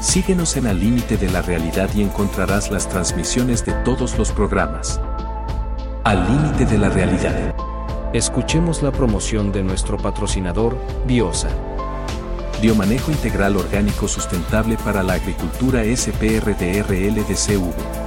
Síguenos en Al límite de la realidad y encontrarás las transmisiones de todos los programas. Al límite de la realidad. Escuchemos la promoción de nuestro patrocinador, Biosa. Biomanejo integral orgánico sustentable para la agricultura SPRDRLDCV.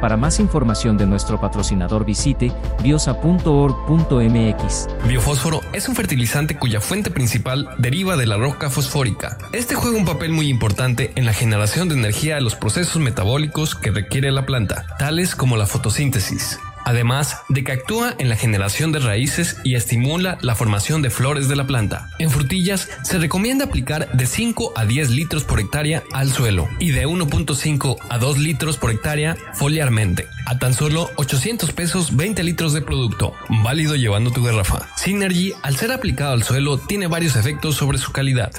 Para más información de nuestro patrocinador visite biosa.org.mx. Biofósforo es un fertilizante cuya fuente principal deriva de la roca fosfórica. Este juega un papel muy importante en la generación de energía de los procesos metabólicos que requiere la planta, tales como la fotosíntesis además de que actúa en la generación de raíces y estimula la formación de flores de la planta. En frutillas se recomienda aplicar de 5 a 10 litros por hectárea al suelo y de 1.5 a 2 litros por hectárea foliarmente. A tan solo 800 pesos 20 litros de producto, válido llevando tu garrafa. Synergy, al ser aplicado al suelo, tiene varios efectos sobre su calidad.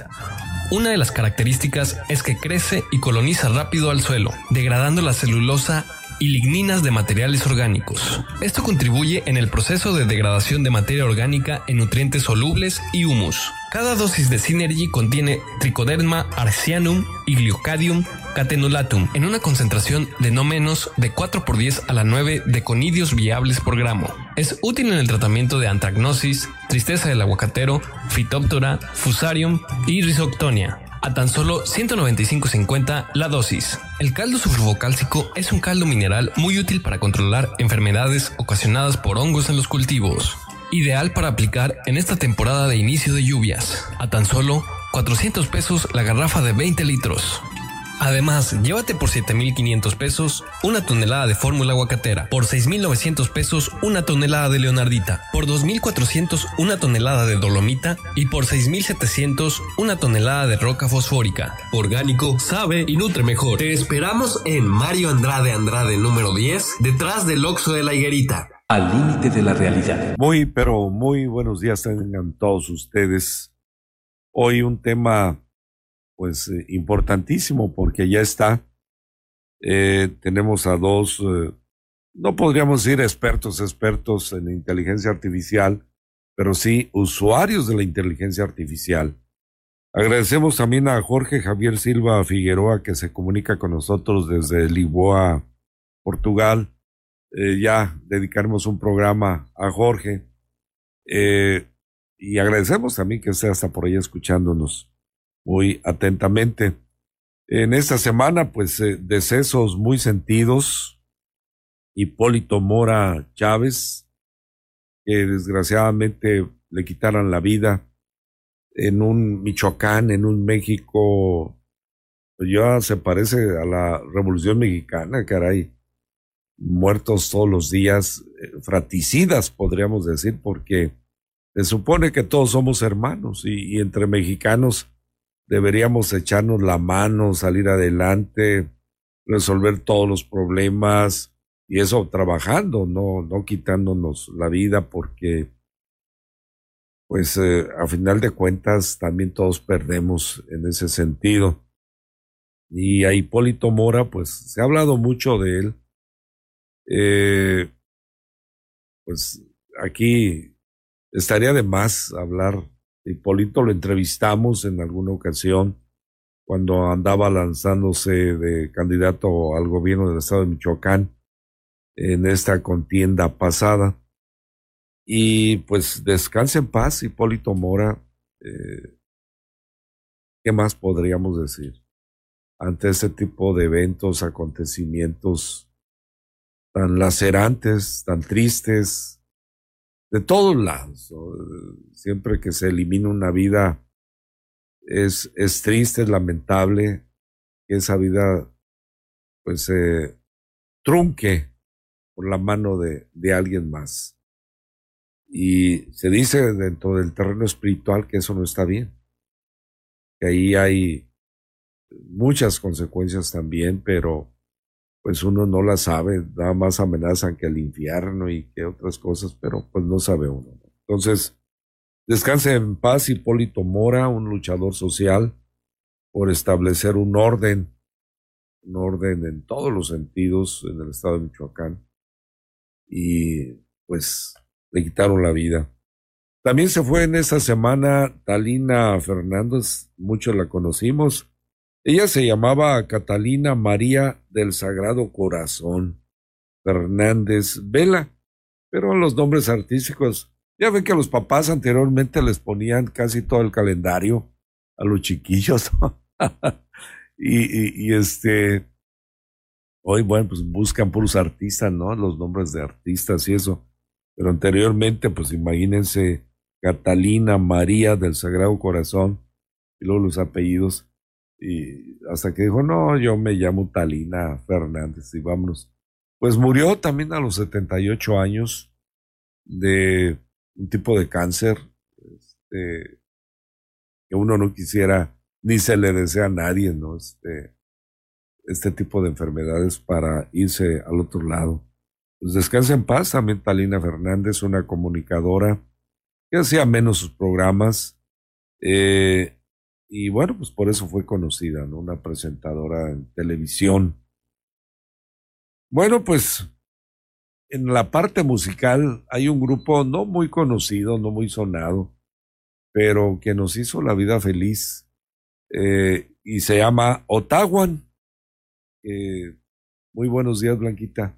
Una de las características es que crece y coloniza rápido al suelo, degradando la celulosa y ligninas de materiales orgánicos. Esto contribuye en el proceso de degradación de materia orgánica en nutrientes solubles y humus. Cada dosis de Synergy contiene Trichoderma arcianum y Glycadium catenolatum en una concentración de no menos de 4 por 10 a la 9 de conidios viables por gramo. Es útil en el tratamiento de antragnosis, tristeza del aguacatero, Phytophthora, Fusarium y Rhizoctonia a tan solo 195.50 la dosis. El caldo sulfocálcico es un caldo mineral muy útil para controlar enfermedades ocasionadas por hongos en los cultivos. Ideal para aplicar en esta temporada de inicio de lluvias. A tan solo 400 pesos la garrafa de 20 litros. Además, llévate por 7.500 pesos una tonelada de fórmula aguacatera, por 6.900 pesos una tonelada de leonardita, por 2.400 una tonelada de dolomita y por 6.700 una tonelada de roca fosfórica. Orgánico, sabe y nutre mejor. Te esperamos en Mario Andrade Andrade número 10, detrás del Oxo de la Higuerita. Al límite de la realidad. Muy, pero muy buenos días tengan todos ustedes. Hoy un tema pues eh, importantísimo porque ya está. Eh, tenemos a dos, eh, no podríamos decir expertos, expertos en inteligencia artificial, pero sí usuarios de la inteligencia artificial. Agradecemos también a Jorge Javier Silva Figueroa que se comunica con nosotros desde Lisboa, Portugal. ya dedicaremos un programa a Jorge. y agradecemos también que esté hasta por ahí escuchándonos muy atentamente. En esta semana, pues, eh, decesos muy sentidos. Hipólito Mora Chávez, que desgraciadamente le quitaran la vida en un Michoacán, en un México, pues ya se parece a la Revolución Mexicana, caray. Muertos todos los días, eh, fraticidas, podríamos decir, porque se supone que todos somos hermanos y entre mexicanos deberíamos echarnos la mano, salir adelante, resolver todos los problemas y eso trabajando, no, no quitándonos la vida porque pues eh, a final de cuentas también todos perdemos en ese sentido. Y a Hipólito Mora, pues se ha hablado mucho de él. Eh, pues aquí estaría de más hablar Hipólito lo entrevistamos en alguna ocasión cuando andaba lanzándose de candidato al gobierno del estado de Michoacán en esta contienda pasada. Y pues descanse en paz, Hipólito Mora. Eh, ¿Qué más podríamos decir? Ante este tipo de eventos, acontecimientos tan lacerantes, tan tristes, de todos lados. Siempre que se elimina una vida es, es triste, es lamentable que esa vida pues se trunque por la mano de, de alguien más. Y se dice dentro del terreno espiritual que eso no está bien, que ahí hay muchas consecuencias también, pero pues uno no la sabe, nada más amenazan que el infierno y que otras cosas, pero pues no sabe uno. Entonces, descanse en paz Hipólito Mora, un luchador social, por establecer un orden, un orden en todos los sentidos en el estado de Michoacán. Y pues le quitaron la vida. También se fue en esa semana Talina Fernández, muchos la conocimos, ella se llamaba Catalina María del Sagrado Corazón Fernández Vela, pero los nombres artísticos, ya ven que los papás anteriormente les ponían casi todo el calendario a los chiquillos. y, y, este, hoy, bueno, pues buscan puros artistas, ¿no? Los nombres de artistas y eso. Pero anteriormente, pues imagínense Catalina María del Sagrado Corazón y luego los apellidos. Y hasta que dijo, no, yo me llamo Talina Fernández y vámonos. Pues murió también a los 78 años de un tipo de cáncer este, que uno no quisiera ni se le desea a nadie, ¿no? Este, este tipo de enfermedades para irse al otro lado. Pues descansa en paz también Talina Fernández, una comunicadora que hacía menos sus programas, eh, y bueno, pues por eso fue conocida, ¿no? Una presentadora en televisión. Bueno, pues en la parte musical hay un grupo no muy conocido, no muy sonado, pero que nos hizo la vida feliz eh, y se llama Otawan. Eh, muy buenos días, Blanquita.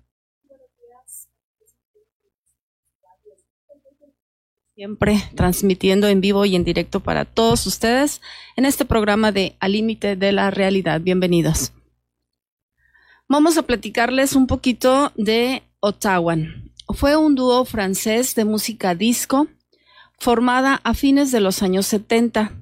Siempre transmitiendo en vivo y en directo para todos ustedes en este programa de Al Límite de la Realidad. Bienvenidos. Vamos a platicarles un poquito de Ottawa. Fue un dúo francés de música disco formada a fines de los años 70.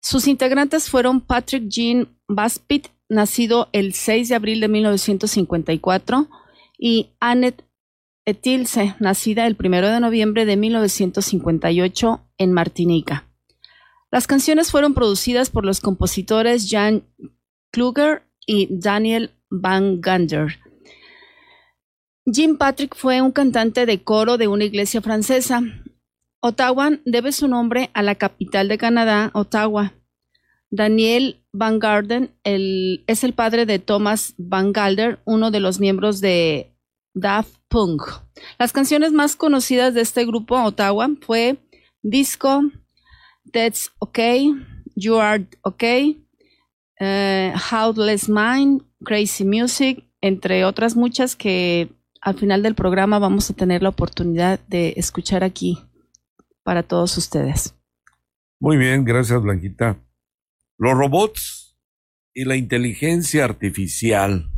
Sus integrantes fueron Patrick Jean Baspit, nacido el 6 de abril de 1954, y Annette Etilse, nacida el 1 de noviembre de 1958 en Martinica. Las canciones fueron producidas por los compositores Jan Kluger y Daniel Van Gander. Jim Patrick fue un cantante de coro de una iglesia francesa. Ottawa debe su nombre a la capital de Canadá, Ottawa. Daniel Van Garden es el padre de Thomas Van Galder, uno de los miembros de Daft Punk. Las canciones más conocidas de este grupo, Ottawa, fue Disco, That's Okay, You Are Okay, uh, How Less Mind, Crazy Music, entre otras muchas que al final del programa vamos a tener la oportunidad de escuchar aquí para todos ustedes. Muy bien, gracias Blanquita. Los robots y la inteligencia artificial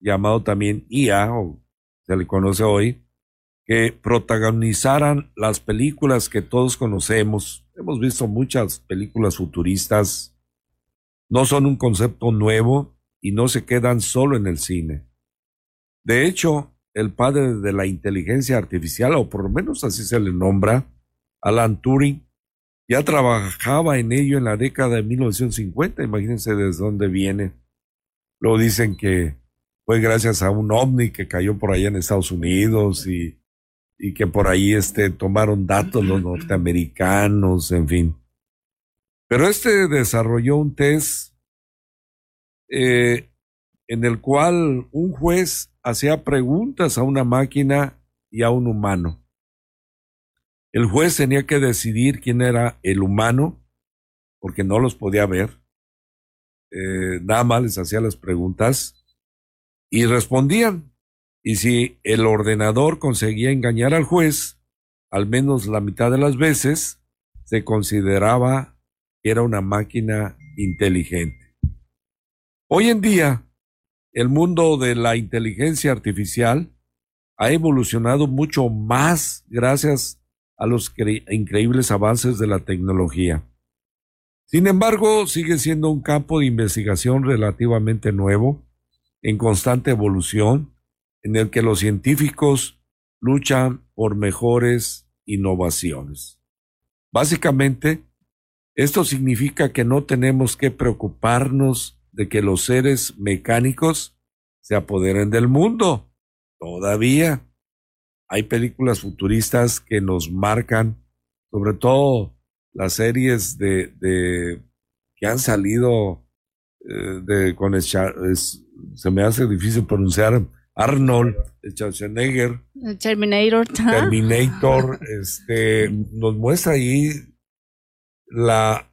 llamado también IA, o se le conoce hoy, que protagonizaran las películas que todos conocemos. Hemos visto muchas películas futuristas. No son un concepto nuevo y no se quedan solo en el cine. De hecho, el padre de la inteligencia artificial, o por lo menos así se le nombra, Alan Turing, ya trabajaba en ello en la década de 1950. Imagínense desde dónde viene. Lo dicen que fue gracias a un ovni que cayó por allá en Estados Unidos y, y que por ahí este, tomaron datos los norteamericanos, en fin. Pero este desarrolló un test eh, en el cual un juez hacía preguntas a una máquina y a un humano. El juez tenía que decidir quién era el humano, porque no los podía ver. Eh, nada más les hacía las preguntas y respondían. Y si el ordenador conseguía engañar al juez, al menos la mitad de las veces, se consideraba que era una máquina inteligente. Hoy en día, el mundo de la inteligencia artificial ha evolucionado mucho más gracias a los increíbles avances de la tecnología. Sin embargo, sigue siendo un campo de investigación relativamente nuevo en constante evolución, en el que los científicos luchan por mejores innovaciones. Básicamente, esto significa que no tenemos que preocuparnos de que los seres mecánicos se apoderen del mundo. Todavía hay películas futuristas que nos marcan, sobre todo las series de, que han salido de con el, se me hace difícil pronunciar Arnold Schwarzenegger. Terminator Terminator este nos muestra ahí la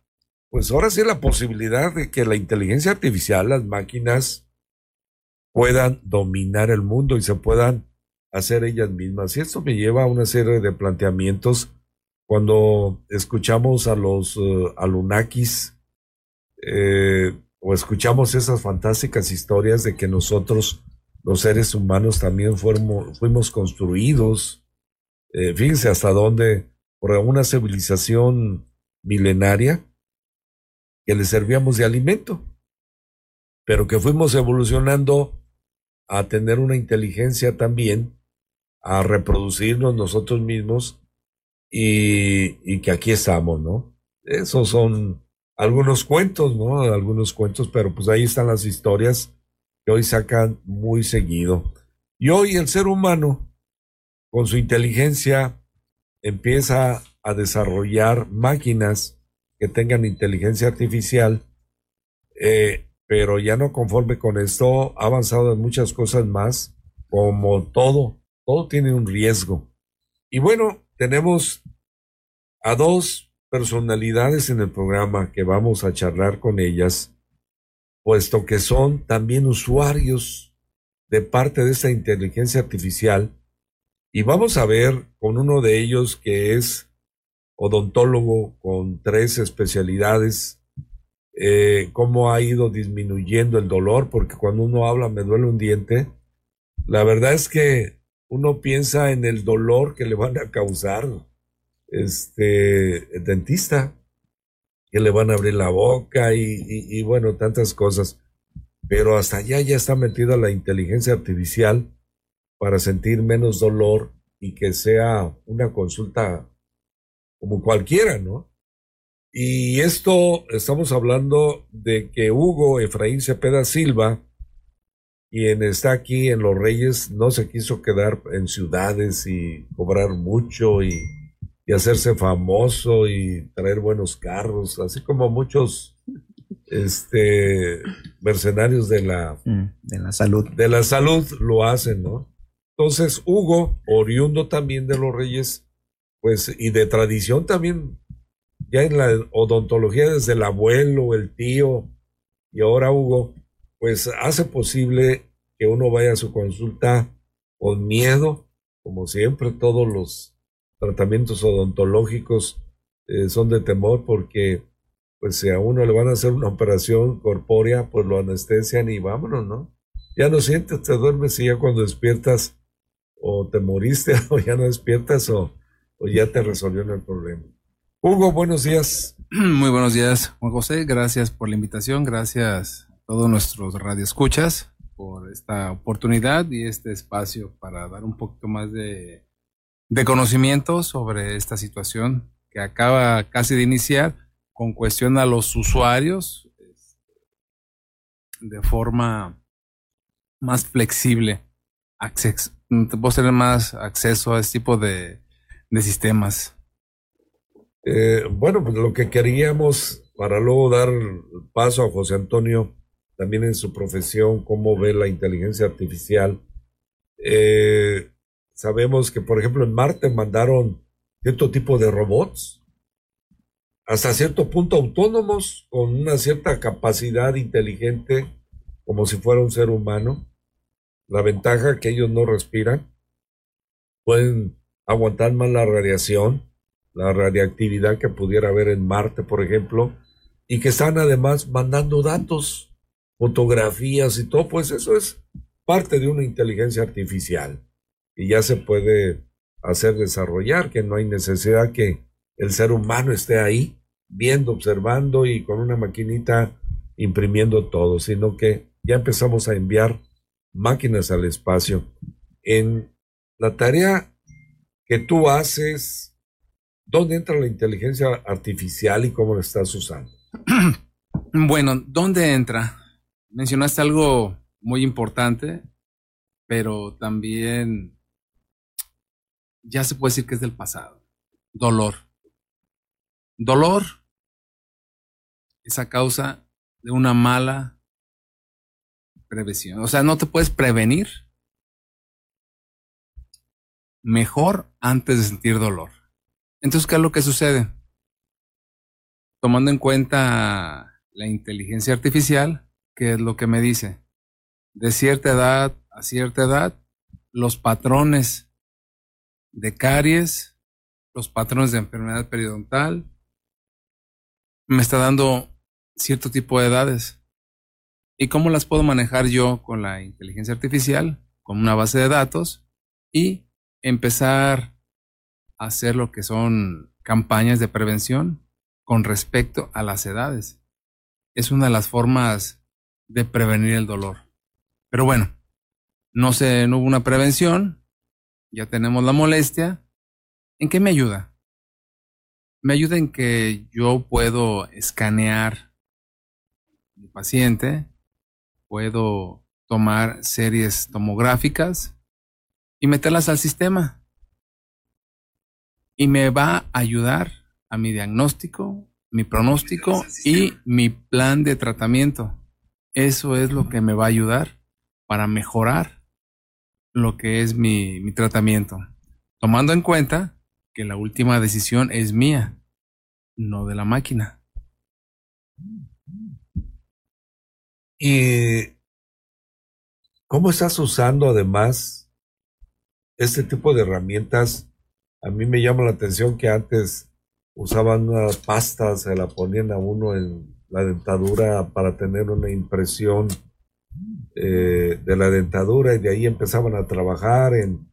pues ahora sí la posibilidad de que la inteligencia artificial las máquinas puedan dominar el mundo y se puedan hacer ellas mismas. Y esto me lleva a una serie de planteamientos. Cuando escuchamos a los uh, Alunakis eh, o escuchamos esas fantásticas historias de que nosotros, los seres humanos, también fuimos, construidos, eh, fíjense hasta dónde, por una civilización milenaria, que le servíamos de alimento, pero que fuimos evolucionando a tener una inteligencia también, a reproducirnos nosotros mismos y, y que aquí estamos, ¿no? Esos son algunos cuentos, ¿no? Algunos cuentos, pero pues ahí están las historias que hoy sacan muy seguido. Y hoy el ser humano, con su inteligencia, empieza a desarrollar máquinas que tengan inteligencia artificial, eh, pero ya no conforme con esto, ha avanzado en muchas cosas más, como todo, todo tiene un riesgo. Y bueno, tenemos a dos personalidades en el programa que vamos a charlar con ellas, puesto que son también usuarios de parte de esta inteligencia artificial. Y vamos a ver con uno de ellos que es odontólogo con tres especialidades, eh, cómo ha ido disminuyendo el dolor, porque cuando uno habla me duele un diente, la verdad es que uno piensa en el dolor que le van a causar este dentista, que le van a abrir la boca y, bueno, tantas cosas. Pero hasta allá ya está metida la inteligencia artificial para sentir menos dolor y que sea una consulta como cualquiera, ¿no? Y esto estamos hablando de que Hugo Efraín Cepeda Silva, quien está aquí en Los Reyes, no se quiso quedar en ciudades y cobrar mucho y y hacerse famoso y traer buenos carros, así como muchos este mercenarios de la mm, de la salud de la salud lo hacen, ¿no? Entonces Hugo, oriundo también de los Reyes, pues y de tradición también ya en la odontología desde el abuelo, el tío y ahora Hugo, pues hace posible que uno vaya a su consulta con miedo, como siempre todos los tratamientos odontológicos eh, son de temor porque pues si a uno le van a hacer una operación corpórea, pues lo anestesian y vámonos, ¿no? Ya no sientes, te duermes y ya cuando despiertas o te moriste o ya no despiertas o, o ya te resolvió el problema. Hugo, buenos días. Muy buenos días, Juan José. Gracias por la invitación. Gracias a todos nuestros radioescuchas por esta oportunidad y este espacio para dar un poquito más de de conocimiento sobre esta situación que acaba casi de iniciar con cuestión a los usuarios este, de forma más flexible. Vos tener más acceso a este tipo de, sistemas. Eh, bueno, pues lo que queríamos para luego dar paso a José Antonio, también en su profesión, cómo ve la inteligencia artificial. Eh, Sabemos que, por ejemplo, en Marte mandaron cierto tipo de robots, hasta cierto punto autónomos, con una cierta capacidad inteligente, como si fuera un ser humano. La ventaja que ellos no respiran, pueden aguantar más la radiación, la radiactividad que pudiera haber en Marte, por ejemplo, y que están además mandando datos, fotografías y todo, pues eso es parte de una inteligencia artificial y ya se puede hacer desarrollar, que no hay necesidad que el ser humano esté ahí viendo, observando y con una maquinita imprimiendo todo, sino que ya empezamos a enviar máquinas al espacio. En la tarea que tú haces, ¿dónde entra la inteligencia artificial y cómo la estás usando? Bueno, ¿dónde entra? Mencionaste algo muy importante, pero también ya se puede decir que es del pasado. Dolor. Dolor es a causa de una mala prevención. O sea, no te puedes prevenir mejor antes de sentir dolor. Entonces, ¿qué es lo que sucede? Tomando en cuenta la inteligencia artificial, ¿qué es lo que me dice? De cierta edad a cierta edad, los patrones de caries, los patrones de enfermedad periodontal, me está dando cierto tipo de edades. ¿Y cómo las puedo manejar yo con la inteligencia artificial? Con una base de datos y empezar a hacer lo que son campañas de prevención con respecto a las edades. Es una de las formas de prevenir el dolor. Pero bueno, no se, no hubo una prevención, ya tenemos la molestia. ¿En qué me ayuda? Me ayuda en que yo puedo escanear mi paciente, puedo tomar series tomográficas y meterlas al sistema. Y me va a ayudar a mi diagnóstico, mi pronóstico y mi plan de tratamiento. Eso es lo que me va a ayudar para mejorar lo que es mi, mi tratamiento. Tomando en cuenta que la última decisión es mía, no de la máquina. ¿Y cómo estás usando además este tipo de herramientas? A mí me llama la atención que antes usaban una pasta, se la ponían a uno en la dentadura para tener una impresión eh, de la dentadura y de ahí empezaban a trabajar en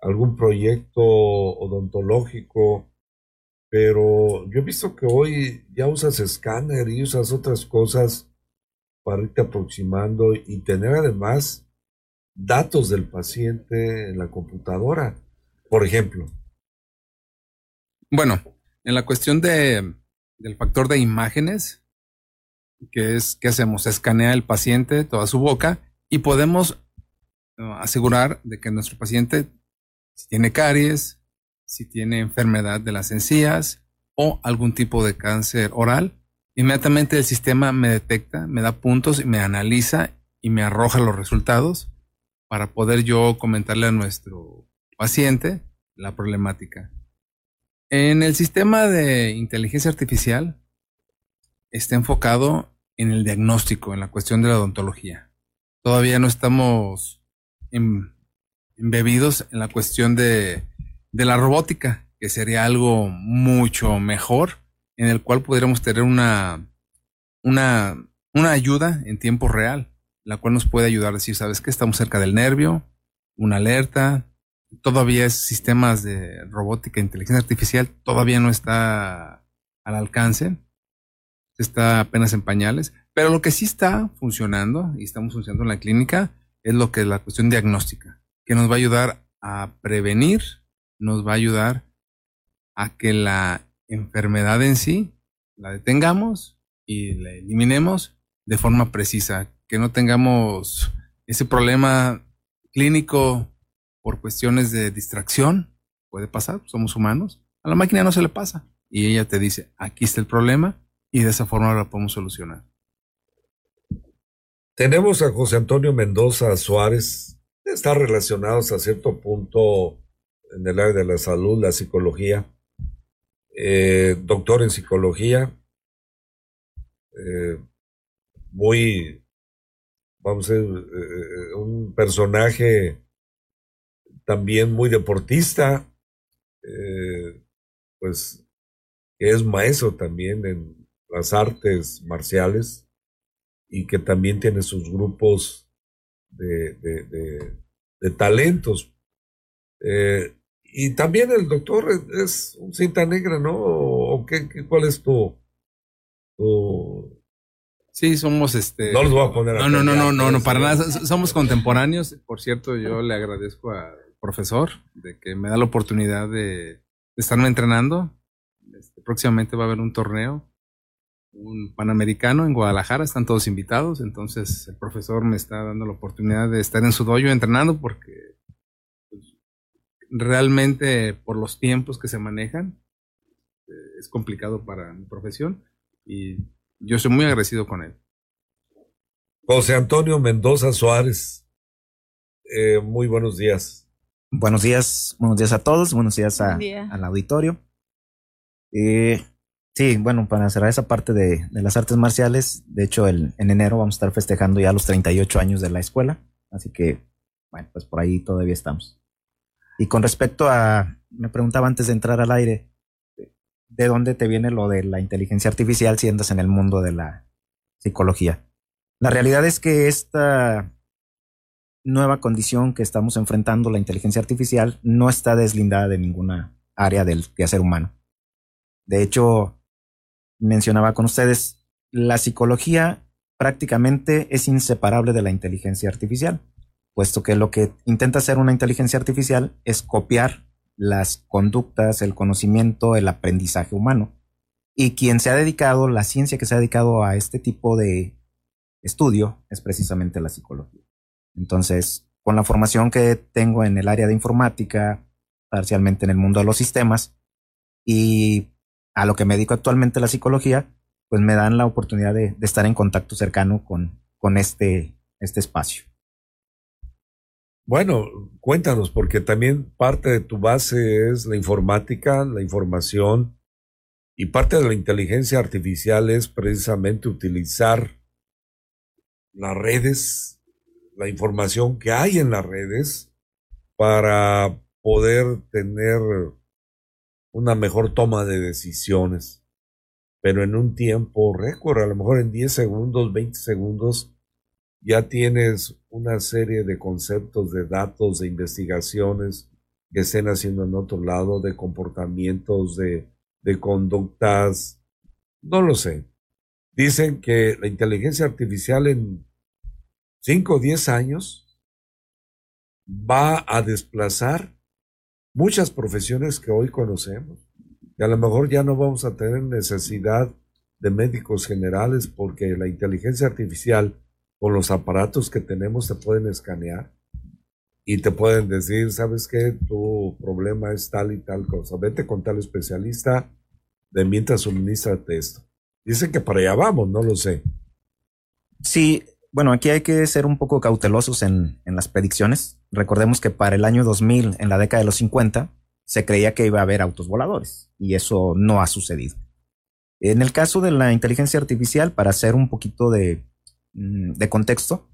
algún proyecto odontológico pero yo he visto que hoy ya usas escáner y usas otras cosas para irte aproximando y tener además datos del paciente en la computadora, por ejemplo. Bueno, en la cuestión de, del factor de imágenes, que es que hacemos, escanea el paciente toda su boca y podemos asegurar de que nuestro paciente si tiene caries, si tiene enfermedad de las encías o algún tipo de cáncer oral. Inmediatamente el sistema me detecta, me da puntos y me analiza y me arroja los resultados para poder yo comentarle a nuestro paciente la problemática. En el sistema de inteligencia artificial está enfocado en el diagnóstico, en la cuestión de la odontología. Todavía no estamos embebidos en la cuestión de de la robótica, que sería algo mucho mejor, en el cual pudiéramos tener una, una, una ayuda en tiempo real, la cual nos puede ayudar a decir, ¿sabes qué? Estamos cerca del nervio, una alerta, todavía es sistemas de robótica inteligencia artificial, todavía no está al alcance, está apenas en pañales, pero lo que sí está funcionando y estamos funcionando en la clínica es lo que es la cuestión diagnóstica, que nos va a ayudar a prevenir nos va a ayudar a que la enfermedad en sí la detengamos y la eliminemos de forma precisa, que no tengamos ese problema clínico por cuestiones de distracción, puede pasar, somos humanos, a la máquina no se le pasa y ella te dice, aquí está el problema y de esa forma lo podemos solucionar. Tenemos a José Antonio Mendoza Suárez, está relacionados a cierto punto en el área de la salud, la psicología, eh, doctor en psicología, eh, muy, vamos a decir, eh, un personaje también muy deportista, pues es maestro también en las artes marciales y que también tiene sus grupos de, de, talentos. Y también el doctor es, un cinta negra, ¿no? ¿O qué, cuál es tu, Sí, somos este. No los voy a poner No, no, no, no, no, no, para nada. Somos contemporáneos. Por cierto, yo le agradezco al profesor de que me da la oportunidad de, estarme entrenando. Este, próximamente va a haber un torneo un panamericano en Guadalajara, están todos invitados, entonces el profesor me está dando la oportunidad de estar en su dojo entrenando porque pues, realmente por los tiempos que se manejan eh, es complicado para mi profesión y yo soy muy agradecido con él. José Antonio Mendoza Suárez, eh, muy buenos días. Buenos días, buenos días a todos, buenos días al auditorio. Eh, Sí, bueno, para cerrar esa parte de, las artes marciales, de hecho, el, en enero vamos a estar festejando ya los 38 años de la escuela, así que, bueno, pues por ahí todavía estamos. Y con respecto a, me preguntaba antes de entrar al aire, ¿de dónde te viene lo de la inteligencia artificial si andas en el mundo de la psicología? La realidad es que esta nueva condición que estamos enfrentando, la inteligencia artificial, no está deslindada de ninguna área del quehacer humano. De hecho, mencionaba con ustedes, la psicología prácticamente es inseparable de la inteligencia artificial, puesto que lo que intenta hacer una inteligencia artificial es copiar las conductas, el conocimiento, el aprendizaje humano. Y quien se ha dedicado, la ciencia que se ha dedicado a este tipo de estudio es precisamente la psicología. Entonces, con la formación que tengo en el área de informática, parcialmente en el mundo de los sistemas, y a lo que me dedico actualmente la psicología, pues me dan la oportunidad de, estar en contacto cercano con, con este, este espacio. Bueno, cuéntanos, porque también parte de tu base es la informática, la información, y parte de la inteligencia artificial es precisamente utilizar las redes, la información que hay en las redes, para poder tener una mejor toma de decisiones. Pero en un tiempo récord, a lo mejor en 10 segundos, 20 segundos, ya tienes una serie de conceptos, de datos, de investigaciones que estén haciendo en otro lado, de comportamientos, de, de conductas. No lo sé. Dicen que la inteligencia artificial en 5 o 10 años va a desplazar muchas profesiones que hoy conocemos. Y a lo mejor ya no vamos a tener necesidad de médicos generales porque la inteligencia artificial con los aparatos que tenemos te pueden escanear y te pueden decir, ¿sabes qué? Tu problema es tal y tal cosa. Vete con tal especialista, de mientras suministrate esto. Dicen que para allá vamos, no lo sé. Sí, bueno, aquí hay que ser un poco cautelosos en, las predicciones. Recordemos que para el año 2000, en la década de los 50, se creía que iba a haber autos voladores y eso no ha sucedido. En el caso de la inteligencia artificial, para hacer un poquito de, mm, de contexto,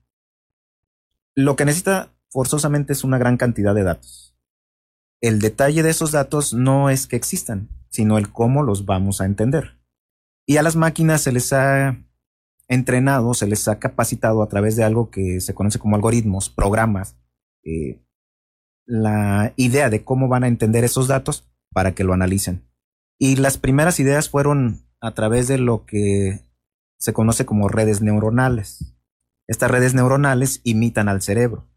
lo que necesita forzosamente es una gran cantidad de datos. El detalle de esos datos no es que existan, sino el cómo los vamos a entender. Y a las máquinas se les ha entrenado, se les ha capacitado a través de algo que se conoce como algoritmos, programas, eh, la idea de cómo van a entender esos datos para que lo analicen. Y las primeras ideas fueron a través de lo que se conoce como redes neuronales. Estas redes neuronales imitan al cerebro.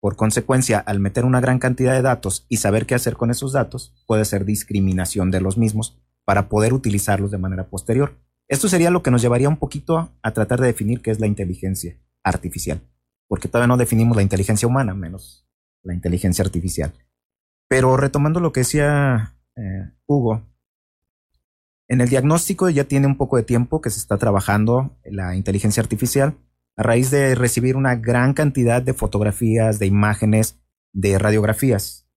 Por consecuencia, al meter una gran cantidad de datos y saber qué hacer con esos datos, puede ser discriminación de los mismos para poder utilizarlos de manera posterior. Esto sería lo que nos llevaría un poquito a tratar de definir qué es la inteligencia artificial, porque todavía no definimos la inteligencia humana, menos la inteligencia artificial. Pero retomando lo que decía eh, Hugo, en el diagnóstico ya tiene un poco de tiempo que se está trabajando la inteligencia artificial a raíz de recibir una gran cantidad de fotografías, de imágenes, de radiografías,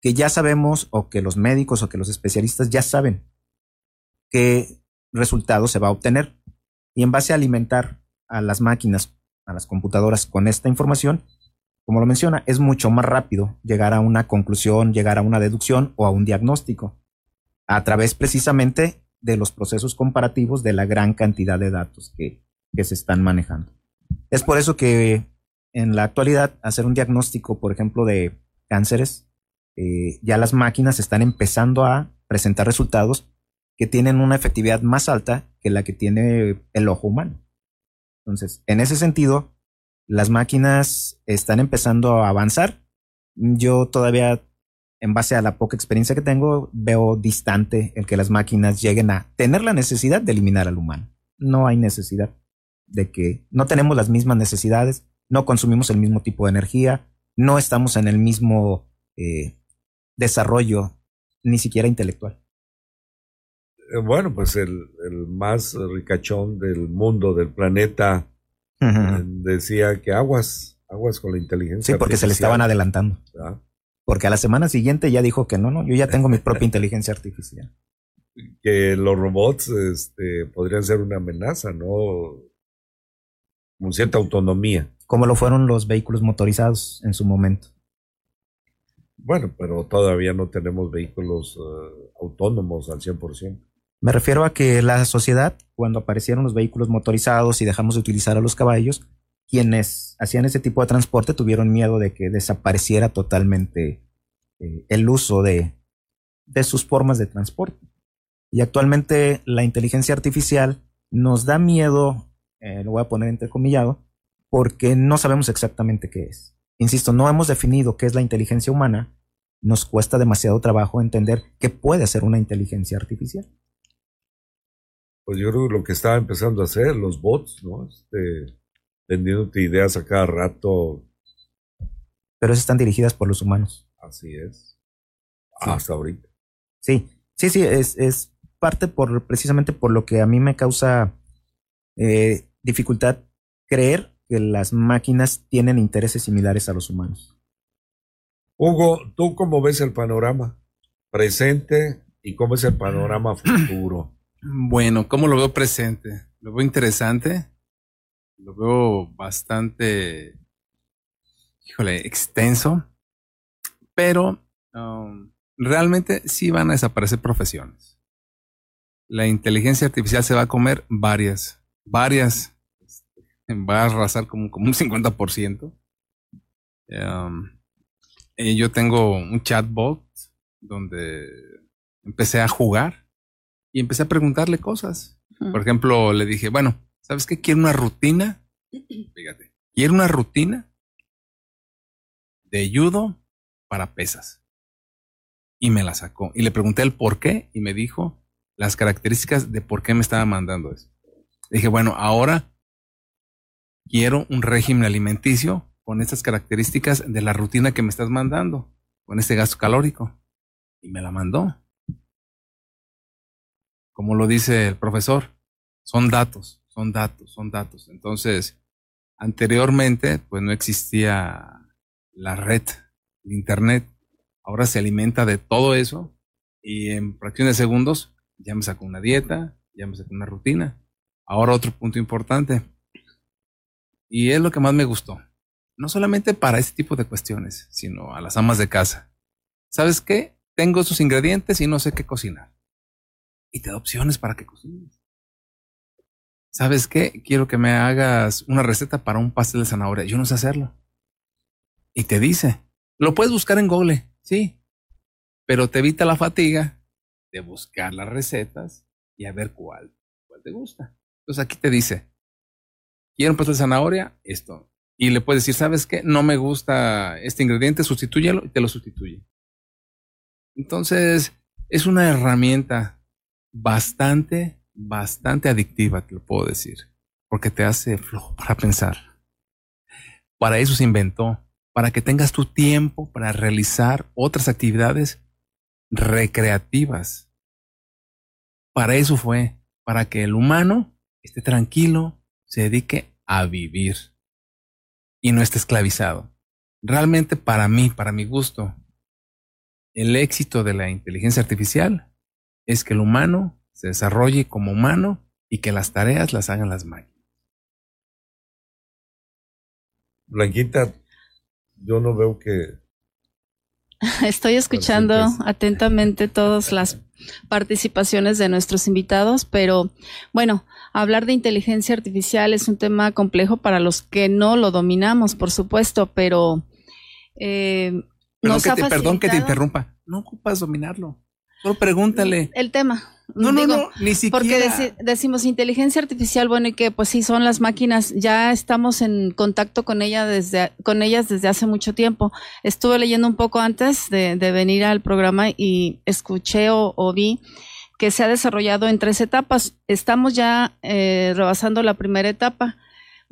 que ya sabemos o que los médicos o que los especialistas ya saben que resultado se va a obtener. Y en base a alimentar a las máquinas, a las computadoras con esta información, como lo menciona, es mucho más rápido llegar a una conclusión, llegar a una deducción o a un diagnóstico, a través precisamente de los procesos comparativos de la gran cantidad de datos que, se están manejando. Es por eso que en la actualidad hacer un diagnóstico, por ejemplo, de cánceres, eh, ya las máquinas están empezando a presentar resultados que tienen una efectividad más alta que la que tiene el ojo humano. Entonces, en ese sentido, las máquinas están empezando a avanzar. Yo todavía, en base a la poca experiencia que tengo, veo distante el que las máquinas lleguen a tener la necesidad de eliminar al humano. no hay necesidad de que no tenemos las mismas necesidades, no consumimos el mismo tipo de energía, no estamos en el mismo eh, desarrollo, ni siquiera intelectual. Eh, bueno, pues el, más ricachón del mundo, del planeta, decía que aguas, aguas con la inteligencia. Sí, porque se le estaban adelantando. Porque a la semana siguiente ya dijo que no, no, yo ya tengo mi propia inteligencia artificial. Que los robots este, podrían ser una amenaza, ¿no? Con cierta autonomía. Como lo fueron los vehículos motorizados en su momento. Bueno, pero todavía no tenemos vehículos eh, autónomos al 100%. Me refiero a que la sociedad, cuando aparecieron los vehículos motorizados y dejamos de utilizar a los caballos, quienes hacían ese tipo de transporte tuvieron miedo de que desapareciera totalmente eh, el uso de, sus formas de transporte. Y actualmente la inteligencia artificial nos da miedo, eh, lo voy a poner entrecomillado, porque no sabemos exactamente qué es. Insisto, no hemos definido qué es la inteligencia humana, nos cuesta demasiado trabajo entender qué puede ser una inteligencia artificial pues yo creo que lo que estaba empezando a hacer, los bots, ¿no? Este, vendiéndote ideas a cada rato. Pero están dirigidas por los humanos. Así es. Hasta ahorita. Sí, sí, sí, es, es parte por precisamente por lo que a mí me causa eh, dificultad creer que las máquinas tienen intereses similares a los humanos. Hugo, ¿tú cómo ves el panorama presente y cómo es el panorama futuro? Bueno, ¿cómo lo veo presente? Lo veo interesante, lo veo bastante, híjole, extenso, pero um, realmente sí van a desaparecer profesiones. La inteligencia artificial se va a comer varias, varias, va a arrasar como, un 50%. Um, yo tengo un chatbot donde empecé a jugar y empecé a preguntarle cosas. Por ejemplo, le dije, bueno, ¿sabes qué? Quiero una rutina. Fíjate, quiero una rutina de judo para pesas. Y me la sacó. Y le pregunté el por qué y me dijo las características de por qué me estaba mandando eso. Le dije, bueno, ahora quiero un régimen alimenticio con estas características de la rutina que me estás mandando, con este gasto calórico. Y me la mandó como lo dice el profesor, son datos, son datos, son datos. Entonces, anteriormente, pues no existía la red, el Internet. Ahora se alimenta de todo eso y en fracciones de segundos ya me sacó una dieta, ya me sacó una rutina. Ahora otro punto importante. Y es lo que más me gustó. No solamente para este tipo de cuestiones, sino a las amas de casa. ¿Sabes qué? Tengo esos ingredientes y no sé qué cocinar y te da opciones para que cocines. ¿Sabes qué? Quiero que me hagas una receta para un pastel de zanahoria. Yo no sé hacerlo. Y te dice, lo puedes buscar en Google, sí, pero te evita la fatiga de buscar las recetas y a ver cuál, cuál te gusta. Entonces aquí te dice, quiero un pastel de zanahoria, esto. Y le puedes decir, ¿sabes qué? No me gusta este ingrediente, sustitúyelo y te lo sustituye. Entonces, es una herramienta bastante, bastante adictiva, te lo puedo decir, porque te hace flojo para pensar. Para eso se inventó, para que tengas tu tiempo para realizar otras actividades recreativas. Para eso fue, para que el humano esté tranquilo, se dedique a vivir y no esté esclavizado. Realmente para mí, para mi gusto, el éxito de la inteligencia artificial es que el humano se desarrolle como humano y que las tareas las hagan las máquinas. Blanquita, yo no veo que... Estoy escuchando atentamente todas las participaciones de nuestros invitados, pero bueno, hablar de inteligencia artificial es un tema complejo para los que no lo dominamos, por supuesto, pero... Eh, perdón que te interrumpa, no ocupas dominarlo. Pregúntale. El tema. No, no, no, ni siquiera. Porque decimos inteligencia artificial, bueno, y que pues sí son las máquinas, ya estamos en contacto con ella desde, con ellas desde hace mucho tiempo. Estuve leyendo un poco antes de, venir al programa y escuché o, vi que se ha desarrollado en tres etapas. Estamos ya eh, rebasando la primera etapa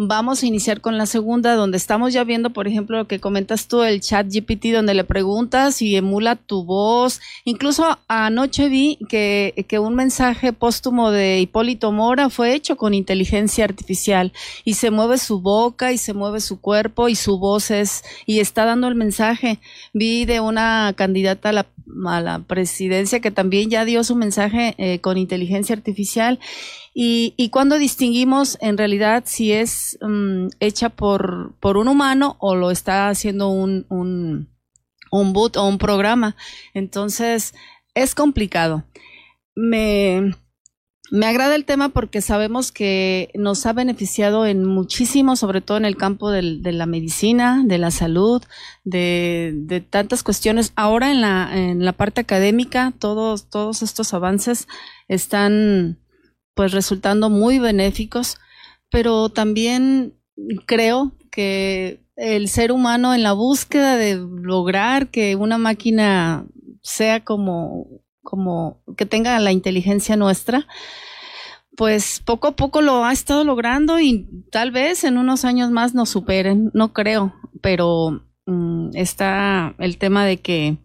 Vamos a iniciar con la segunda, donde estamos ya viendo, por ejemplo, lo que comentas tú, el chat GPT, donde le preguntas y emula tu voz. Incluso anoche vi que, que un mensaje póstumo de Hipólito Mora fue hecho con inteligencia artificial y se mueve su boca y se mueve su cuerpo y su voz es, y está dando el mensaje. Vi de una candidata a la, a la presidencia que también ya dio su mensaje eh, con inteligencia artificial y, y cuando distinguimos en realidad si es mm, hecha por, por un humano o lo está haciendo un, un, un boot o un programa. Entonces, es complicado. Me, me agrada el tema porque sabemos que nos ha beneficiado en muchísimo, sobre todo en el campo de la medicina, de la salud, de, de, tantas cuestiones. Ahora en la, en la parte académica, todos, todos estos avances están pues resultando muy benéficos, pero también creo que el ser humano en la búsqueda de lograr que una máquina sea como, como que tenga la inteligencia nuestra, pues poco a poco lo ha estado logrando y tal vez en unos años más nos superen, no creo, pero mm, está el tema de que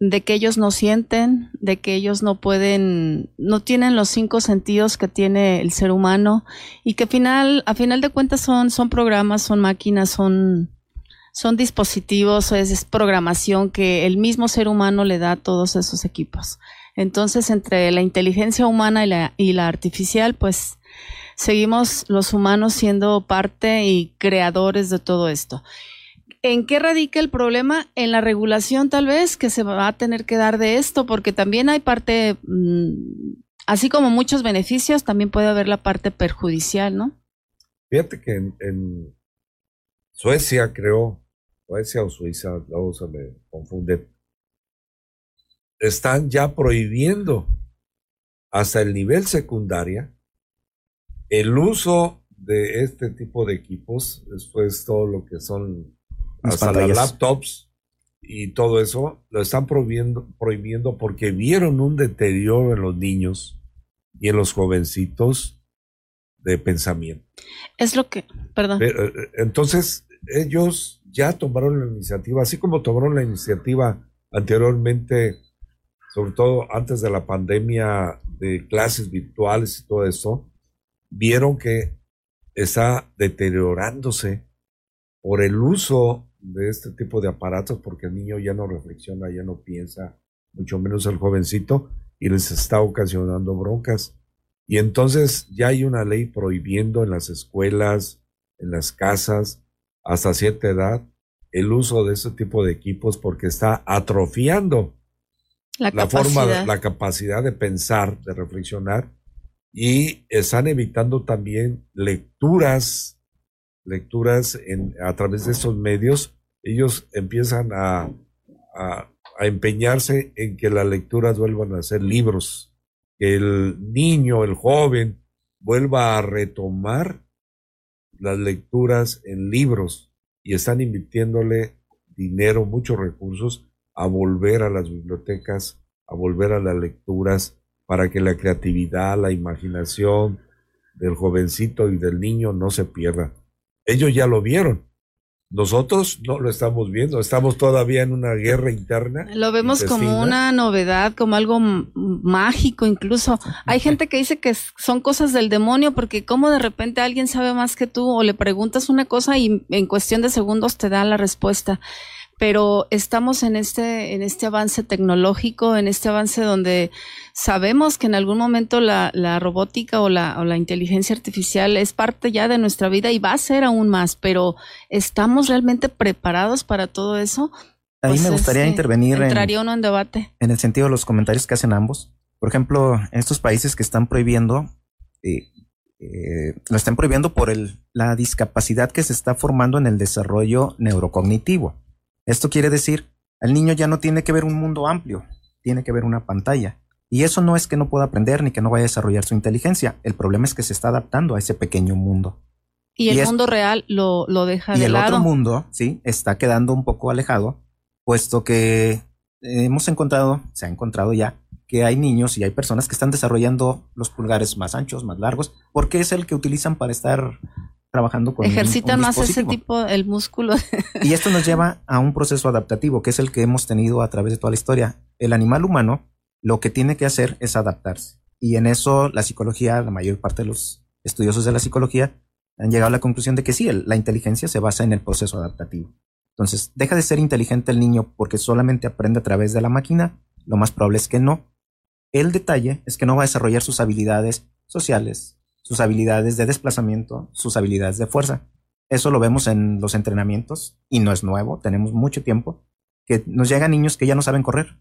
de que ellos no sienten, de que ellos no pueden, no tienen los cinco sentidos que tiene el ser humano y que final, a final de cuentas son, son programas, son máquinas, son, son dispositivos, es, es programación que el mismo ser humano le da a todos esos equipos. Entonces, entre la inteligencia humana y la, y la artificial, pues seguimos los humanos siendo parte y creadores de todo esto. ¿En qué radica el problema? En la regulación tal vez que se va a tener que dar de esto, porque también hay parte, mmm, así como muchos beneficios, también puede haber la parte perjudicial, ¿no? Fíjate que en, en Suecia, creo, Suecia o Suiza, luego se me confunde, están ya prohibiendo hasta el nivel secundaria el uso de este tipo de equipos, después todo lo que son hasta las laptops y todo eso, lo están prohibiendo, prohibiendo porque vieron un deterioro en los niños y en los jovencitos de pensamiento. Es lo que, perdón. Eh, entonces, ellos ya tomaron la iniciativa, así como tomaron la iniciativa anteriormente, sobre todo antes de la pandemia de clases virtuales y todo eso, vieron que está deteriorándose por el uso de este tipo de aparatos porque el niño ya no reflexiona, ya no piensa, mucho menos el jovencito, y les está ocasionando broncas. Y entonces ya hay una ley prohibiendo en las escuelas, en las casas, hasta cierta edad, el uso de este tipo de equipos porque está atrofiando la, la forma, la capacidad de pensar, de reflexionar, y están evitando también lecturas lecturas en, a través de estos medios, ellos empiezan a, a, a empeñarse en que las lecturas vuelvan a ser libros, que el niño, el joven, vuelva a retomar las lecturas en libros y están invirtiéndole dinero, muchos recursos a volver a las bibliotecas, a volver a las lecturas para que la creatividad, la imaginación del jovencito y del niño no se pierda. Ellos ya lo vieron. Nosotros no lo estamos viendo, estamos todavía en una guerra interna. Lo vemos como una novedad, como algo mágico incluso. Hay gente que dice que son cosas del demonio porque como de repente alguien sabe más que tú o le preguntas una cosa y en cuestión de segundos te da la respuesta pero estamos en este, en este avance tecnológico, en este avance donde sabemos que en algún momento la, la robótica o la, o la, inteligencia artificial es parte ya de nuestra vida y va a ser aún más, pero ¿estamos realmente preparados para todo eso? Ahí pues me gustaría este, intervenir. Entraría uno en debate. En el sentido de los comentarios que hacen ambos. Por ejemplo, en estos países que están prohibiendo, eh, eh, lo están prohibiendo por el, la discapacidad que se está formando en el desarrollo neurocognitivo. Esto quiere decir, el niño ya no tiene que ver un mundo amplio, tiene que ver una pantalla. Y eso no es que no pueda aprender ni que no vaya a desarrollar su inteligencia. El problema es que se está adaptando a ese pequeño mundo. Y, el mundo real lo, lo deja y de lado. Y el otro mundo, sí, está quedando un poco alejado, puesto que hemos encontrado, se ha encontrado ya, que hay niños y hay personas que están desarrollando los pulgares más anchos, más largos, porque es el que utilizan para estar trabajando con Ejercitan más ese tipo, el músculo. y esto nos lleva a un proceso adaptativo, que es el que hemos tenido a través de toda la historia. El animal humano lo que tiene que hacer es adaptarse. Y en eso la psicología, la mayor parte de los estudiosos de la psicología, han llegado a la conclusión de que sí, la inteligencia se basa en el proceso adaptativo. Entonces, deja de ser inteligente el niño porque solamente aprende a través de la máquina. Lo más probable es que no. El detalle es que no va a desarrollar sus habilidades sociales, sus habilidades de desplazamiento, sus habilidades de fuerza. Eso lo vemos en los entrenamientos y no es nuevo, tenemos mucho tiempo que nos llegan niños que ya no saben correr.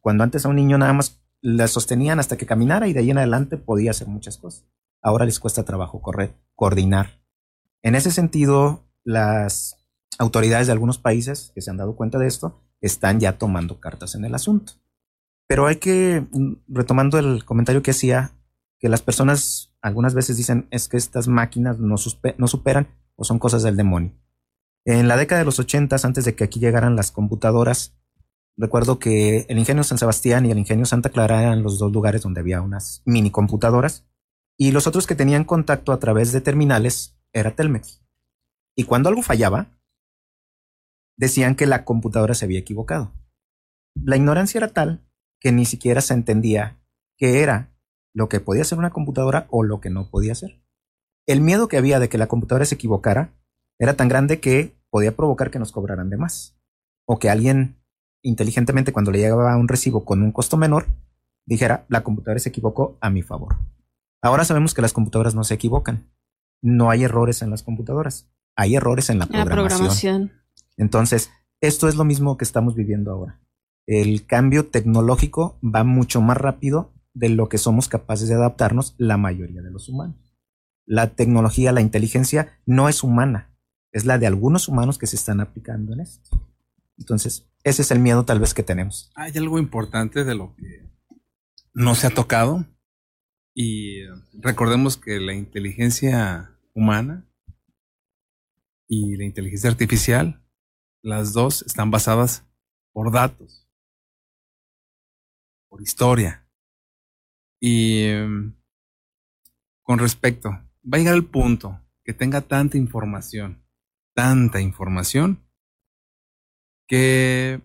Cuando antes a un niño nada más le sostenían hasta que caminara y de ahí en adelante podía hacer muchas cosas. Ahora les cuesta trabajo correr, coordinar. En ese sentido, las autoridades de algunos países que se han dado cuenta de esto están ya tomando cartas en el asunto. Pero hay que, mm, retomando el comentario que hacía, que las personas algunas veces dicen es que estas máquinas no, superan o son cosas del demonio. En la década de los ochentas, antes de que aquí llegaran las computadoras, recuerdo que el ingenio San Sebastián y el ingenio Santa Clara eran los dos lugares donde había unas mini computadoras y los otros que tenían contacto a través de terminales era Telmex. Y cuando algo fallaba, decían que la computadora se había equivocado. La ignorancia era tal que ni siquiera se entendía qué era lo que podía ser una computadora o lo que no podía ser. El miedo que había de que la computadora se equivocara era tan grande que podía provocar que nos cobraran de más. O que alguien inteligentemente cuando le llegaba un recibo con un costo menor, dijera, la computadora se equivocó a mi favor. Ahora sabemos que las computadoras no se equivocan. No hay errores en las computadoras. Hay errores en la programación. Entonces, esto es lo mismo que estamos viviendo ahora. El cambio tecnológico va mucho más rápido de lo que somos capaces de adaptarnos la mayoría de los humanos. La tecnología, la inteligencia no es humana, es la de algunos humanos que se están aplicando en esto. Entonces, ese es el miedo tal vez que tenemos. Hay algo importante de lo que no se ha tocado y recordemos que la inteligencia humana y la inteligencia artificial, las dos están basadas por datos, por historia. Y con respecto, va a llegar el punto que tenga tanta información, tanta información, que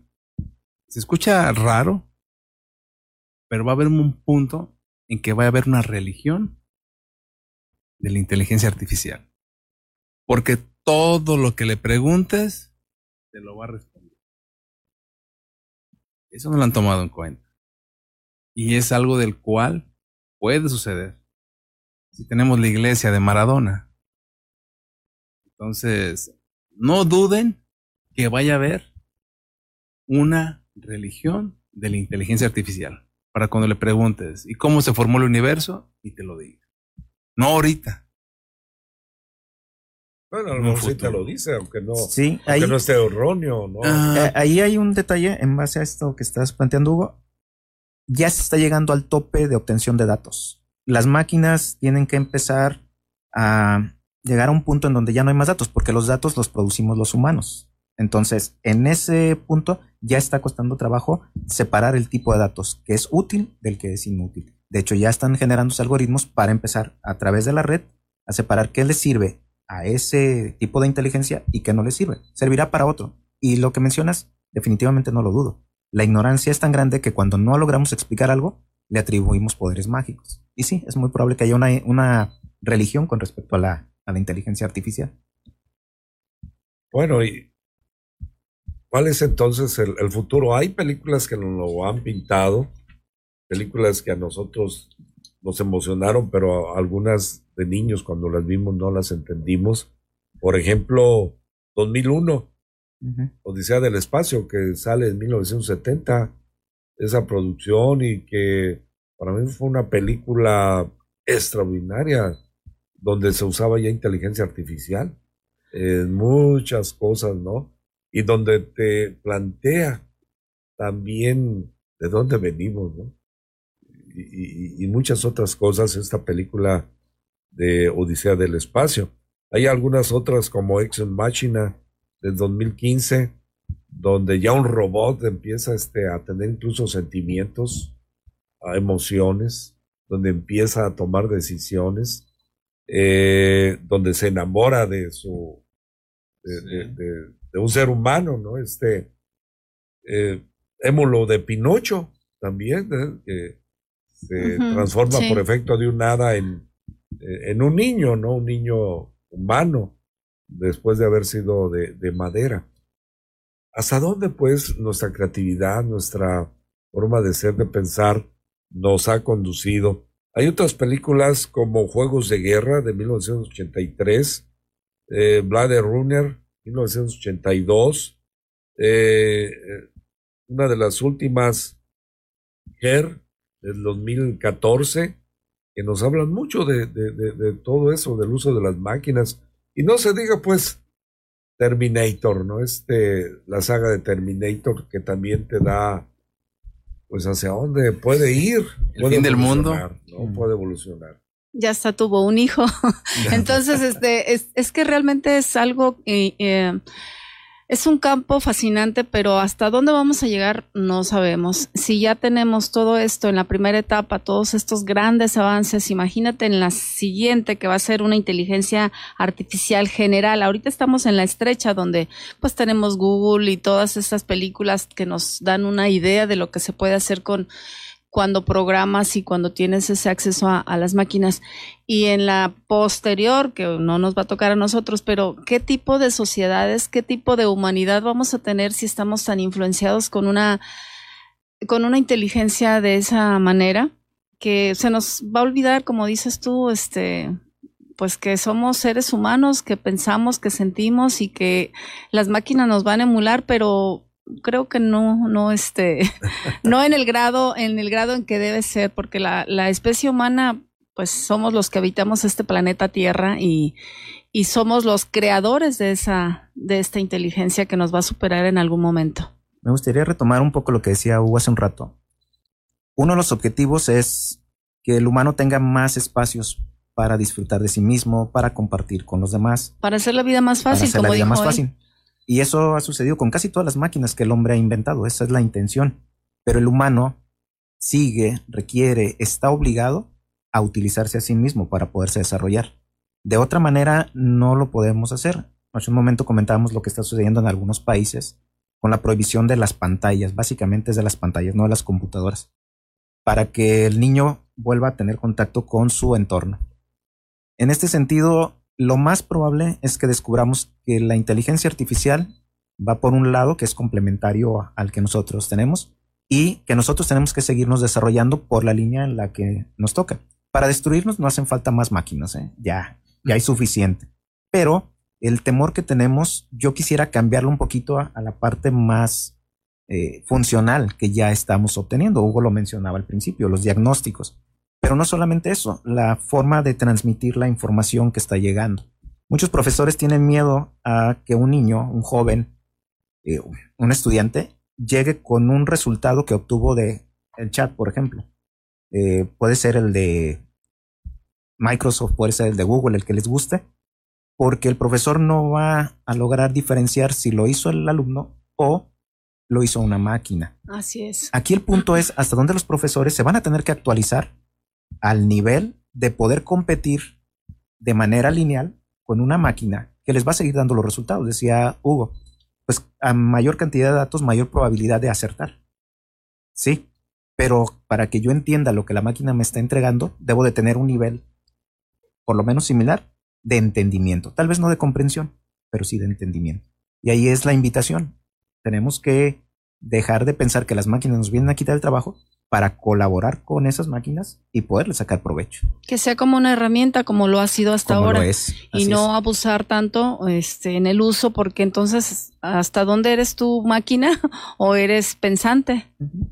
se escucha raro, pero va a haber un punto en que va a haber una religión de la inteligencia artificial. Porque todo lo que le preguntes, te lo va a responder. Eso no lo han tomado en cuenta. Y es algo del cual puede suceder. Si tenemos la iglesia de Maradona. Entonces, no duden que vaya a haber una religión de la inteligencia artificial para cuando le preguntes, ¿y cómo se formó el universo? Y te lo diga. No ahorita. Bueno, a lo mejor sí te lo dice, aunque no, sí, aunque no esté erróneo. ¿no? Ah. Eh, ahí hay un detalle en base a esto que estás planteando, Hugo. Ya se está llegando al tope de obtención de datos. Las máquinas tienen que empezar a llegar a un punto en donde ya no hay más datos, porque los datos los producimos los humanos. Entonces, en ese punto ya está costando trabajo separar el tipo de datos que es útil del que es inútil. De hecho, ya están generándose algoritmos para empezar a través de la red a separar qué le sirve a ese tipo de inteligencia y qué no le sirve. Servirá para otro. Y lo que mencionas, definitivamente no lo dudo. La ignorancia es tan grande que cuando no logramos explicar algo, le atribuimos poderes mágicos. Y sí, es muy probable que haya una, una religión con respecto a la, a la inteligencia artificial. Bueno, y ¿Cuál es entonces el, futuro? Hay películas que nos lo han pintado, películas que a nosotros nos emocionaron, pero algunas de niños cuando las vimos no las entendimos. Por ejemplo, 2001, Odisea del Espacio, que sale en 1970, esa producción y que para mí fue una película extraordinaria, donde se usaba ya inteligencia artificial en muchas cosas, ¿no? y donde te plantea también de dónde venimos, ¿no? Y, muchas otras cosas, esta película de Odisea del Espacio. Hay algunas otras como Ex Machina del 2015, donde ya un robot empieza este, a tener incluso sentimientos emociones, donde empieza a tomar decisiones, eh, donde se enamora de su, de, un ser humano, ¿no? Este, eh, émulo de Pinocho también, ¿eh? que se transforma por efecto de un hada en, en un niño, ¿no? Un niño humano, después de haber sido de, de madera. ¿Hasta dónde, pues, nuestra creatividad, nuestra forma de ser, de pensar, nos ha conducido? Hay otras películas como Juegos de Guerra de 1983, eh, Blade Runner 1982, eh, una de las últimas, Her, del 2014, que nos hablan mucho de, todo eso, del uso de las máquinas. Y no se diga, pues, Terminator, ¿no? Este, la saga de Terminator que también te da pues hacia dónde puede ir. El fin del mundo. ¿no? Puede evolucionar. Ya hasta tuvo un hijo. Entonces, este, es, es, que realmente es algo eh, eh es un campo fascinante, pero hasta dónde vamos a llegar no sabemos. Si ya tenemos todo esto en la primera etapa, todos estos grandes avances, imagínate en la siguiente que va a ser una inteligencia artificial general. Ahorita estamos en la estrecha donde pues tenemos Google y todas estas películas que nos dan una idea de lo que se puede hacer con cuando programas y cuando tienes ese acceso a, las máquinas. Y en la posterior, que no nos va a tocar a nosotros, pero ¿qué tipo de sociedades, qué tipo de humanidad vamos a tener si estamos tan influenciados con una, con una inteligencia de esa manera? Que se nos va a olvidar, como dices tú, este, pues que somos seres humanos, que pensamos, que sentimos y que las máquinas nos van a emular, pero creo que no, no, este, no en el grado, en el grado en que debe ser, porque la, la especie humana, pues somos los que habitamos este planeta Tierra y, y somos los creadores de esa, de esta inteligencia que nos va a superar en algún momento. Me gustaría retomar un poco lo que decía Hugo hace un rato. Uno de los objetivos es que el humano tenga más espacios para disfrutar de sí mismo, para compartir con los demás. Para hacer la vida más fácil, para hacer la vida más fácil. Y eso ha sucedido con casi todas las máquinas que el hombre ha inventado. Esa es la intención. Pero el humano sigue, requiere, está obligado a utilizarse a sí mismo para poderse desarrollar. De otra manera, no lo podemos hacer. Hace un momento comentábamos lo que está sucediendo en algunos países con la prohibición de las pantallas, básicamente es de las pantallas, no de las computadoras, para que el niño vuelva a tener contacto con su entorno. En este sentido, lo más probable es que descubramos que la inteligencia artificial va por un lado que es complementario al que nosotros tenemos y que nosotros tenemos que seguirnos desarrollando por la línea en la que nos toca. Para destruirnos no hacen falta más máquinas, ¿eh? ya, ya hay suficiente. Pero el temor que tenemos, yo quisiera cambiarlo un poquito a, la parte más eh, funcional que ya estamos obteniendo. Hugo lo mencionaba al principio, los diagnósticos. Pero no solamente eso, la forma de transmitir la información que está llegando. Muchos profesores tienen miedo a que un niño, un joven, eh, un estudiante, llegue con un resultado que obtuvo de el chat, por ejemplo. Eh, puede ser el de Microsoft, puede ser el de Google, el que les guste, porque el profesor no va a lograr diferenciar si lo hizo el alumno o lo hizo una máquina. Así es. Aquí el punto es hasta dónde los profesores se van a tener que actualizar al nivel de poder competir de manera lineal con una máquina que les va a seguir dando los resultados, decía Hugo. Pues a mayor cantidad de datos, mayor probabilidad de acertar. Sí, pero para que yo entienda lo que la máquina me está entregando, debo de tener un nivel por lo menos similar de entendimiento. Tal vez no de comprensión, pero sí de entendimiento. Y ahí es la invitación. Tenemos que dejar de pensar que las máquinas nos vienen a quitar el trabajo para colaborar con esas máquinas y poderle sacar provecho. Que sea como una herramienta como lo ha sido hasta ahora y no abusar tanto este, en el uso porque entonces hasta dónde eres tu máquina o eres pensante,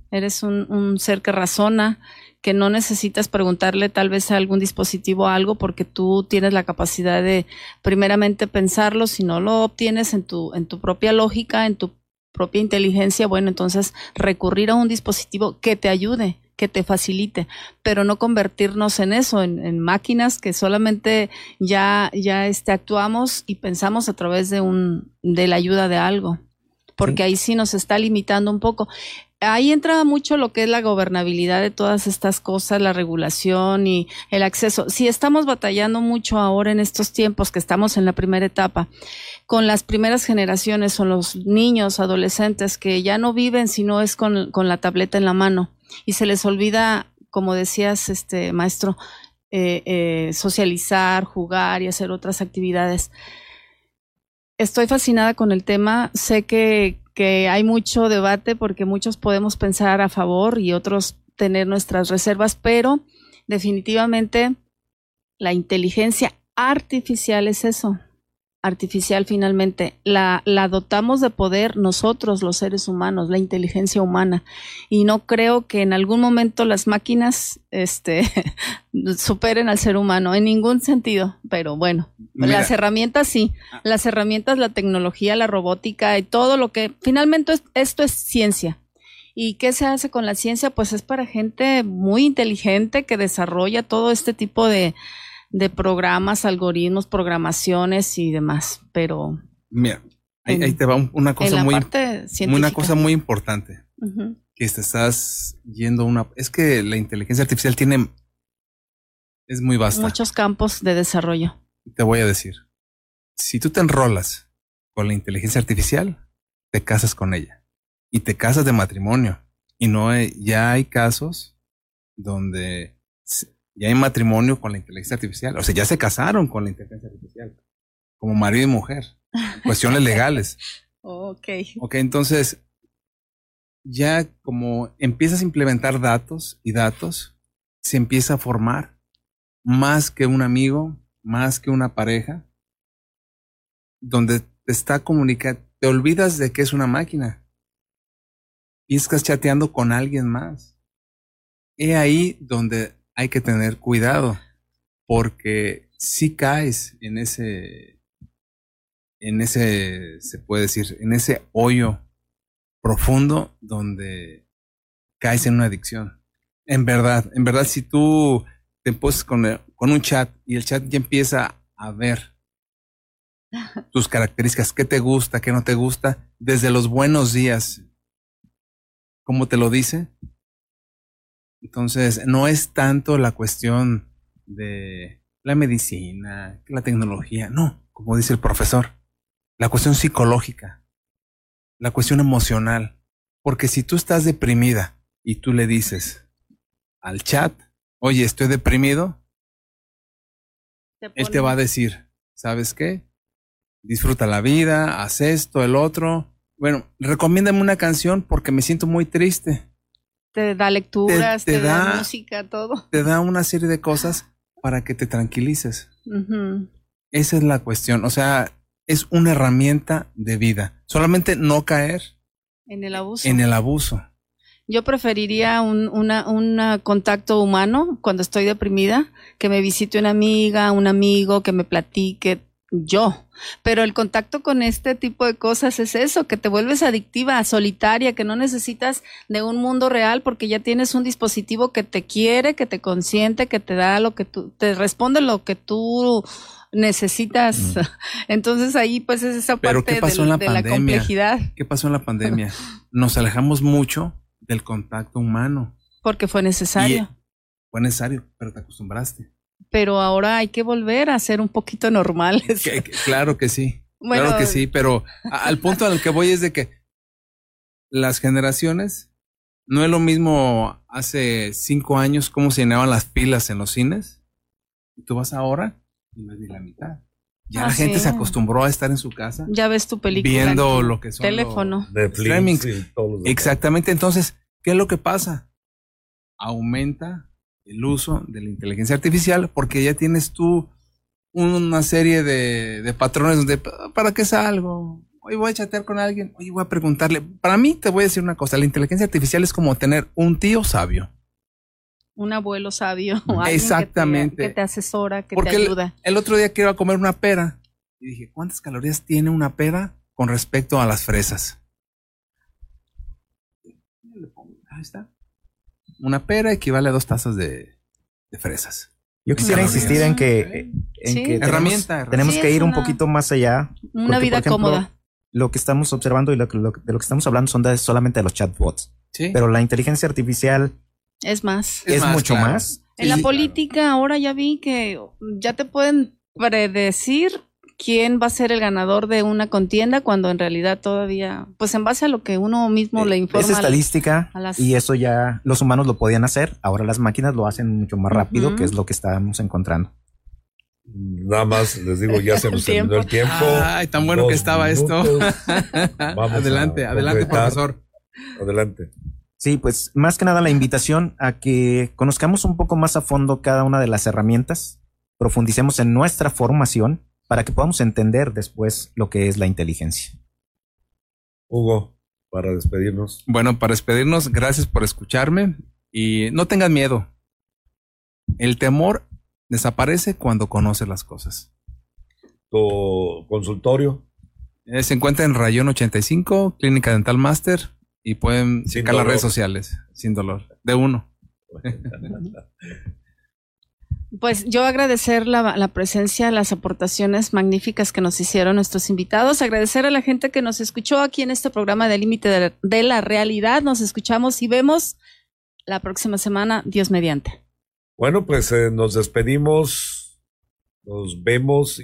eres un, un, ser que razona, que no necesitas preguntarle tal vez a algún dispositivo algo porque tú tienes la capacidad de primeramente pensarlo, si no lo obtienes en tu, en tu propia lógica, en tu propia inteligencia, bueno, entonces recurrir a un dispositivo que te ayude, que te facilite, pero no convertirnos en eso, en, máquinas que solamente ya, ya este, actuamos y pensamos a través de un, de la ayuda de algo, porque ahí sí nos está limitando un poco. Ahí entra mucho lo que es la gobernabilidad de todas estas cosas, la regulación y el acceso. Si estamos batallando mucho ahora en estos tiempos que estamos en la primera etapa, con las primeras generaciones son los niños, adolescentes que ya no viven si no es con, con la tableta en la mano y se les olvida, como decías, este maestro, eh, eh, socializar, jugar y hacer otras actividades. Estoy fascinada con el tema. Sé que, que hay mucho debate porque muchos podemos pensar a favor y otros tener nuestras reservas, pero definitivamente la inteligencia artificial es eso, artificial finalmente, la, la, dotamos de poder nosotros, los seres humanos, la inteligencia humana. Y no creo que en algún momento las máquinas este, superen al ser humano, en ningún sentido. Pero bueno, Mira. las herramientas sí, las herramientas, la tecnología, la robótica y todo lo que finalmente esto es ciencia. ¿Y qué se hace con la ciencia? Pues es para gente muy inteligente que desarrolla todo este tipo de, de programas, algoritmos, programaciones y demás, pero... Mira, ahí, en, ahí te va una cosa muy... Una cosa muy importante. Uh -huh. Que te estás yendo una... Es que la inteligencia artificial tiene... Es muy vasta. Muchos campos de desarrollo. Te voy a decir. Si tú te enrolas con la inteligencia artificial, te casas con ella. Y te casas de matrimonio. Y no hay, ya hay casos donde ya hay matrimonio con la inteligencia artificial. O sea, ya se casaron con la inteligencia artificial. Como marido y mujer. Cuestiones legales. ok. Ok, entonces, ya como empiezas a implementar datos y datos, se empieza a formar más que un amigo, más que una pareja, donde te está comunicando, te olvidas de que es una máquina. Y estás chateando con alguien más. He ahí donde hay que tener cuidado porque si caes en ese, en ese, se puede decir, en ese hoyo profundo donde caes en una adicción. En verdad, en verdad, si tú te pones con, el, con un chat y el chat ya empieza a ver tus características, qué te gusta, qué no te gusta, desde los buenos días, como te lo dice, entonces, no es tanto la cuestión de la medicina, la tecnología, no, como dice el profesor, la cuestión psicológica, la cuestión emocional. Porque si tú estás deprimida y tú le dices al chat, oye, estoy deprimido, te él te va a decir, ¿sabes qué? Disfruta la vida, haz esto, el otro. Bueno, recomiéndame una canción porque me siento muy triste te da lecturas, te, te, te da, da, música, todo. Te da una serie de cosas para que te tranquilices. Uh -huh. Esa es la cuestión. O sea, es una herramienta de vida. Solamente no caer en el abuso. En el abuso. Yo preferiría un una, una contacto humano cuando estoy deprimida, que me visite una amiga, un amigo, que me platique yo. Pero el contacto con este tipo de cosas es eso, que te vuelves adictiva, solitaria, que no necesitas de un mundo real porque ya tienes un dispositivo que te quiere, que te consiente, que te da lo que tú, te responde lo que tú necesitas. Mm. Entonces ahí pues es esa Pero parte ¿qué pasó de, en la, de pandemia? la complejidad. ¿Qué pasó en la pandemia? Nos alejamos mucho del contacto humano. Porque fue necesario. Y fue necesario, pero te acostumbraste pero ahora hay que volver a ser un poquito normales. Que, que, claro que sí. Bueno, claro que sí, pero a, al punto al que voy es de que las generaciones no es lo mismo hace cinco años cómo se llenaban las pilas en los cines. Y tú vas ahora y no es ni la mitad. Ya ah, la gente sí. se acostumbró a estar en su casa. Ya ves tu película. Viendo lo que son teléfono. Los streamings. Sí, Exactamente. Entonces, ¿qué es lo que pasa? Aumenta el uso de la inteligencia artificial porque ya tienes tú una serie de, de patrones donde, ¿para qué salgo? Hoy voy a chatear con alguien, hoy voy a preguntarle. Para mí te voy a decir una cosa, la inteligencia artificial es como tener un tío sabio. Un abuelo sabio. Exactamente. Que te, que te, asesora, que porque te ayuda. El, el otro día quiero comer una pera y dije, ¿cuántas calorías tiene una pera con respecto a las fresas? Ahí está una pera equivale a dos tazas de, de fresas. Yo quisiera insistir en que, en sí. que herramienta, tenemos, tenemos sí, que ir una, un poquito más allá. Una porque, vida ejemplo, cómoda. Lo que estamos observando y lo, lo, de lo que estamos hablando son de, solamente de los chatbots. Pero la inteligencia artificial es más. Es, mucho más. En la política ahora ya vi que ya te pueden predecir quién va a ser el ganador de una contienda cuando en realidad todavía, pues en base a lo que uno mismo le informa. Es estadística y eso ya los humanos lo podían hacer, ahora las máquinas lo hacen mucho más rápido, que es lo que estábamos encontrando. Nada más les digo, ya se nos terminó el tiempo. Ay, tan bueno que estaba esto. adelante, adelante, profesor. Adelante. Sí, pues más que nada la invitación a que conozcamos un poco más a fondo cada una de las herramientas, profundicemos en nuestra formación para que podamos entender después lo que es la inteligencia. Hugo, para despedirnos. Bueno, para despedirnos, gracias por escucharme y no tengan miedo. El temor desaparece cuando conoce las cosas. ¿Tu consultorio? Eh, se encuentra en Rayón 85, Clínica Dental Master, y pueden checar las redes sociales, sin dolor, de uno. Pues yo agradecer la, presencia, las aportaciones magníficas que nos hicieron nuestros invitados, agradecer a la gente que nos escuchó aquí en este programa de Límite de, la Realidad. Nos escuchamos y vemos la próxima semana, Dios mediante. Bueno, pues eh, nos despedimos, nos vemos